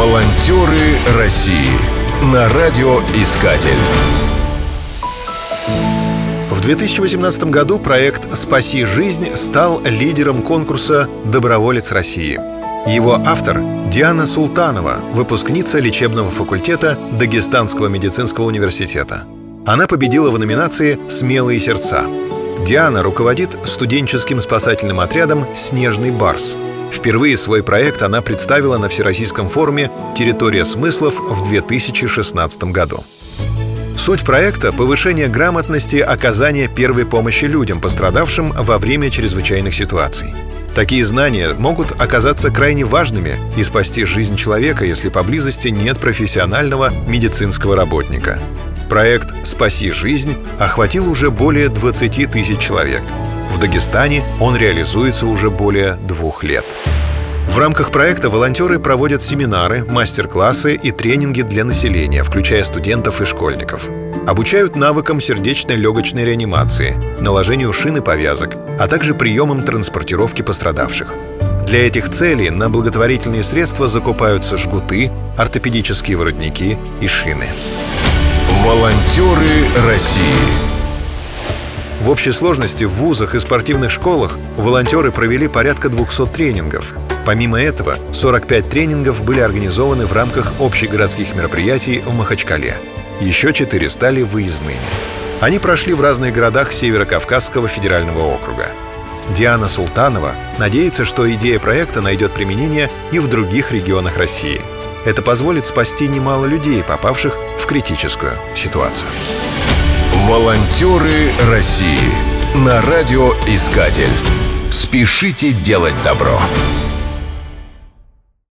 Волонтеры России на радиоискатель. В 2018 году проект «Спаси жизнь» стал лидером конкурса «Доброволец России». Его автор – Диана Султанова, выпускница лечебного факультета Дагестанского медицинского университета. Она победила в номинации «Смелые сердца». Диана руководит студенческим спасательным отрядом «Снежный барс». Впервые свой проект она представила на Всероссийском форуме «Территория смыслов» в 2016 году. Суть проекта – повышение грамотности оказания первой помощи людям, пострадавшим во время чрезвычайных ситуаций. Такие знания могут оказаться крайне важными и спасти жизнь человека, если поблизости нет профессионального медицинского работника. Проект «Спаси жизнь» охватил уже более 20 тысяч человек. В Дагестане он реализуется уже более двух лет. В рамках проекта волонтеры проводят семинары, мастер-классы и тренинги для населения, включая студентов и школьников. Обучают навыкам сердечно-легочной реанимации, наложению шин и повязок, а также приемам транспортировки пострадавших. Для этих целей на благотворительные средства закупаются жгуты, ортопедические воротники и шины. Волонтеры России в общей сложности в вузах и спортивных школах волонтеры провели порядка 200 тренингов. Помимо этого, 45 тренингов были организованы в рамках общегородских мероприятий в Махачкале. Еще 4 стали выездными. Они прошли в разных городах Северо-Кавказского федерального округа. Диана Султанова надеется, что идея проекта найдет применение и в других регионах России. Это позволит спасти немало людей, попавших в критическую ситуацию. Волонтеры России на радиоискатель. Спешите делать добро.